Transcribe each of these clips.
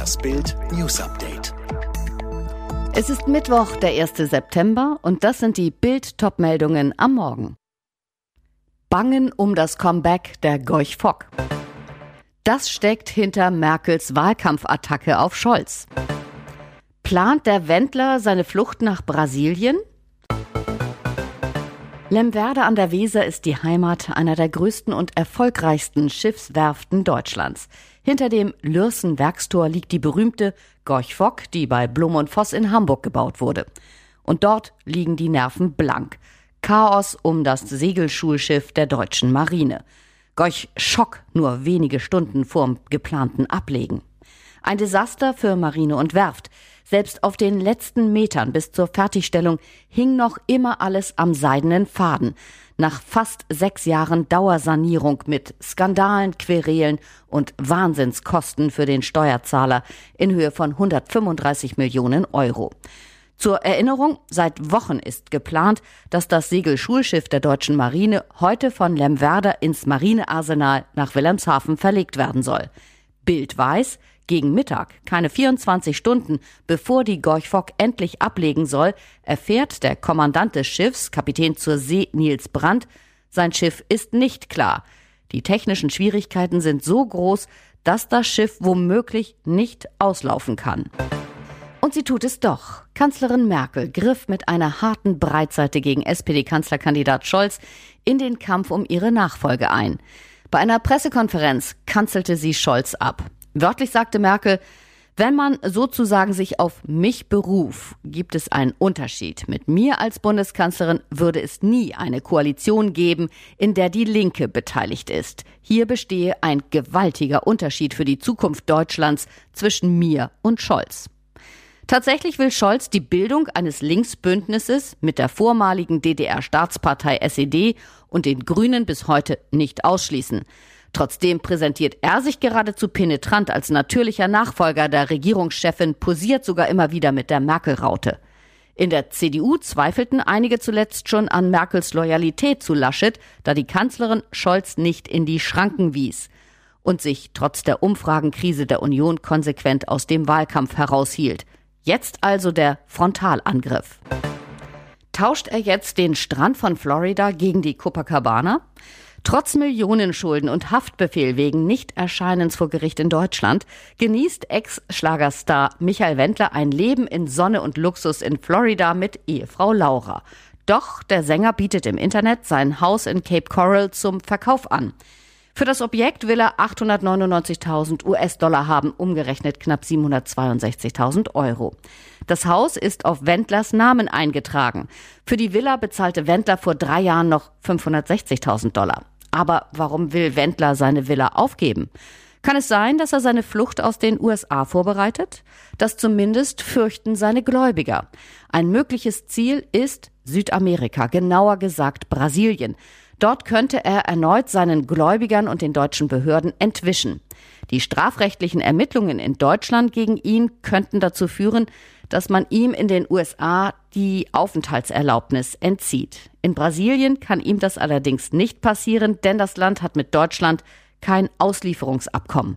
Das Bild News Update. Es ist Mittwoch, der 1. September, und das sind die Bild-Top-Meldungen am Morgen. Bangen um das Comeback der Gorch Fock. Das steckt hinter Merkels Wahlkampfattacke auf Scholz. Plant der Wendler seine Flucht nach Brasilien? Lemwerder an der Weser ist die Heimat einer der größten und erfolgreichsten Schiffswerften Deutschlands. Hinter dem Lürsen Werkstor liegt die berühmte Gorch Fock, die bei Blum und Voss in Hamburg gebaut wurde. Und dort liegen die Nerven blank. Chaos um das Segelschulschiff der deutschen Marine. Gorch Schock nur wenige Stunden vorm geplanten Ablegen. Ein Desaster für Marine und Werft. Selbst auf den letzten Metern bis zur Fertigstellung hing noch immer alles am seidenen Faden. Nach fast sechs Jahren Dauersanierung mit Skandalen, Querelen und Wahnsinnskosten für den Steuerzahler in Höhe von 135 Millionen Euro. Zur Erinnerung, seit Wochen ist geplant, dass das Segelschulschiff der deutschen Marine heute von Lemwerder ins Marinearsenal nach Wilhelmshaven verlegt werden soll. Bild weiß, gegen Mittag, keine 24 Stunden bevor die Gorchfock endlich ablegen soll, erfährt der Kommandant des Schiffs, Kapitän zur See Nils Brandt, sein Schiff ist nicht klar. Die technischen Schwierigkeiten sind so groß, dass das Schiff womöglich nicht auslaufen kann. Und sie tut es doch. Kanzlerin Merkel griff mit einer harten Breitseite gegen SPD-Kanzlerkandidat Scholz in den Kampf um ihre Nachfolge ein. Bei einer Pressekonferenz kanzelte sie Scholz ab. Wörtlich sagte Merkel, wenn man sozusagen sich auf mich beruf, gibt es einen Unterschied. Mit mir als Bundeskanzlerin würde es nie eine Koalition geben, in der die Linke beteiligt ist. Hier bestehe ein gewaltiger Unterschied für die Zukunft Deutschlands zwischen mir und Scholz. Tatsächlich will Scholz die Bildung eines Linksbündnisses mit der vormaligen DDR-Staatspartei SED und den Grünen bis heute nicht ausschließen. Trotzdem präsentiert er sich geradezu penetrant als natürlicher Nachfolger der Regierungschefin, posiert sogar immer wieder mit der Merkel-Raute. In der CDU zweifelten einige zuletzt schon an Merkels Loyalität zu Laschet, da die Kanzlerin Scholz nicht in die Schranken wies und sich trotz der Umfragenkrise der Union konsequent aus dem Wahlkampf heraushielt. Jetzt also der Frontalangriff. Tauscht er jetzt den Strand von Florida gegen die Copacabana? Trotz Millionenschulden und Haftbefehl wegen Nichterscheinens vor Gericht in Deutschland genießt Ex-Schlagerstar Michael Wendler ein Leben in Sonne und Luxus in Florida mit Ehefrau Laura. Doch der Sänger bietet im Internet sein Haus in Cape Coral zum Verkauf an. Für das Objekt will er 899.000 US-Dollar haben, umgerechnet knapp 762.000 Euro. Das Haus ist auf Wendlers Namen eingetragen. Für die Villa bezahlte Wendler vor drei Jahren noch 560.000 Dollar. Aber warum will Wendler seine Villa aufgeben? Kann es sein, dass er seine Flucht aus den USA vorbereitet? Das zumindest fürchten seine Gläubiger. Ein mögliches Ziel ist Südamerika, genauer gesagt Brasilien. Dort könnte er erneut seinen Gläubigern und den deutschen Behörden entwischen. Die strafrechtlichen Ermittlungen in Deutschland gegen ihn könnten dazu führen, dass man ihm in den USA die Aufenthaltserlaubnis entzieht. In Brasilien kann ihm das allerdings nicht passieren, denn das Land hat mit Deutschland kein Auslieferungsabkommen.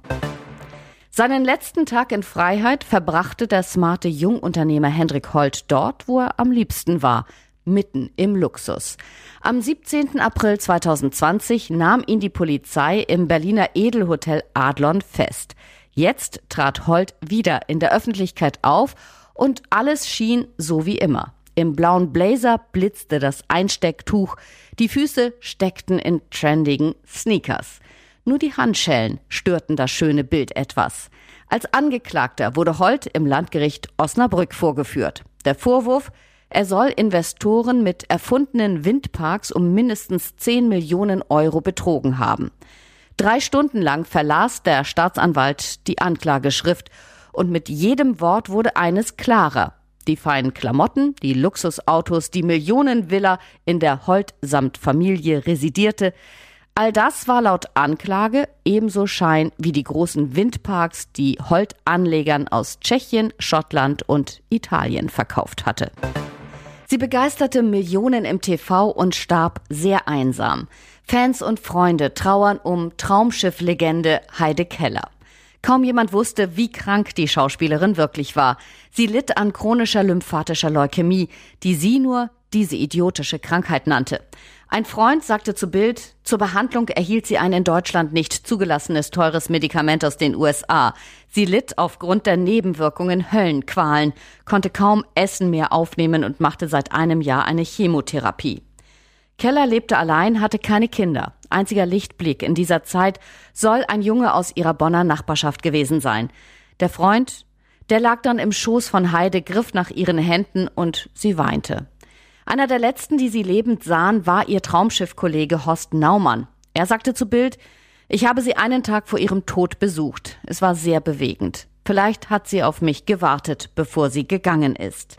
Seinen letzten Tag in Freiheit verbrachte der smarte Jungunternehmer Hendrik Holt dort, wo er am liebsten war, mitten im Luxus. Am 17. April 2020 nahm ihn die Polizei im Berliner Edelhotel Adlon fest. Jetzt trat Holt wieder in der Öffentlichkeit auf und alles schien so wie immer. Im blauen Blazer blitzte das Einstecktuch, die Füße steckten in trendigen Sneakers. Nur die Handschellen störten das schöne Bild etwas. Als Angeklagter wurde Holt im Landgericht Osnabrück vorgeführt. Der Vorwurf, er soll Investoren mit erfundenen Windparks um mindestens 10 Millionen Euro betrogen haben. Drei Stunden lang verlas der Staatsanwalt die Anklageschrift und mit jedem Wort wurde eines klarer. Die feinen Klamotten, die Luxusautos, die Millionenvilla, in der Holt samt Familie residierte, all das war laut Anklage ebenso Schein wie die großen Windparks, die Holt Anlegern aus Tschechien, Schottland und Italien verkauft hatte. Sie begeisterte Millionen im TV und starb sehr einsam. Fans und Freunde trauern um Traumschifflegende Heide Keller. Kaum jemand wusste, wie krank die Schauspielerin wirklich war. Sie litt an chronischer lymphatischer Leukämie, die sie nur diese idiotische Krankheit nannte. Ein Freund sagte zu Bild, zur Behandlung erhielt sie ein in Deutschland nicht zugelassenes teures Medikament aus den USA. Sie litt aufgrund der Nebenwirkungen Höllenqualen, konnte kaum Essen mehr aufnehmen und machte seit einem Jahr eine Chemotherapie. Keller lebte allein, hatte keine Kinder. Einziger Lichtblick in dieser Zeit soll ein Junge aus ihrer Bonner Nachbarschaft gewesen sein. Der Freund, der lag dann im Schoß von Heide, griff nach ihren Händen und sie weinte. Einer der letzten, die sie lebend sahen, war ihr Traumschiffkollege Horst Naumann. Er sagte zu Bild, ich habe sie einen Tag vor ihrem Tod besucht. Es war sehr bewegend. Vielleicht hat sie auf mich gewartet, bevor sie gegangen ist.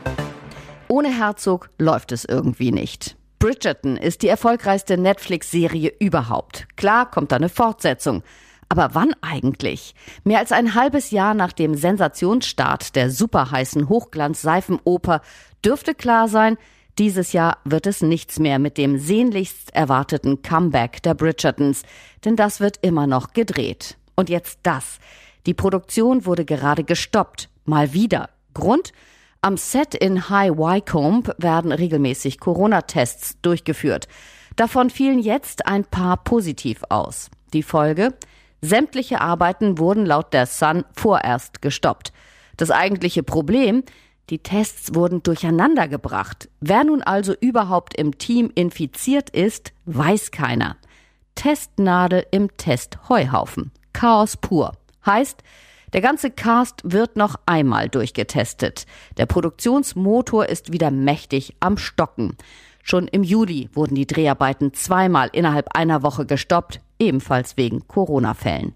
Ohne Herzog läuft es irgendwie nicht. Bridgerton ist die erfolgreichste Netflix-Serie überhaupt. Klar kommt da eine Fortsetzung. Aber wann eigentlich? Mehr als ein halbes Jahr nach dem Sensationsstart der superheißen Hochglanz-Seifenoper dürfte klar sein, dieses Jahr wird es nichts mehr mit dem sehnlichst erwarteten Comeback der Bridgertons, denn das wird immer noch gedreht. Und jetzt das. Die Produktion wurde gerade gestoppt. Mal wieder. Grund? Am Set in High Wycombe werden regelmäßig Corona-Tests durchgeführt. Davon fielen jetzt ein paar positiv aus. Die Folge? Sämtliche Arbeiten wurden laut der Sun vorerst gestoppt. Das eigentliche Problem? Die Tests wurden durcheinander gebracht. Wer nun also überhaupt im Team infiziert ist, weiß keiner. Testnadel im Testheuhaufen. Chaos pur. Heißt, der ganze Cast wird noch einmal durchgetestet. Der Produktionsmotor ist wieder mächtig am Stocken. Schon im Juli wurden die Dreharbeiten zweimal innerhalb einer Woche gestoppt, ebenfalls wegen Corona-Fällen.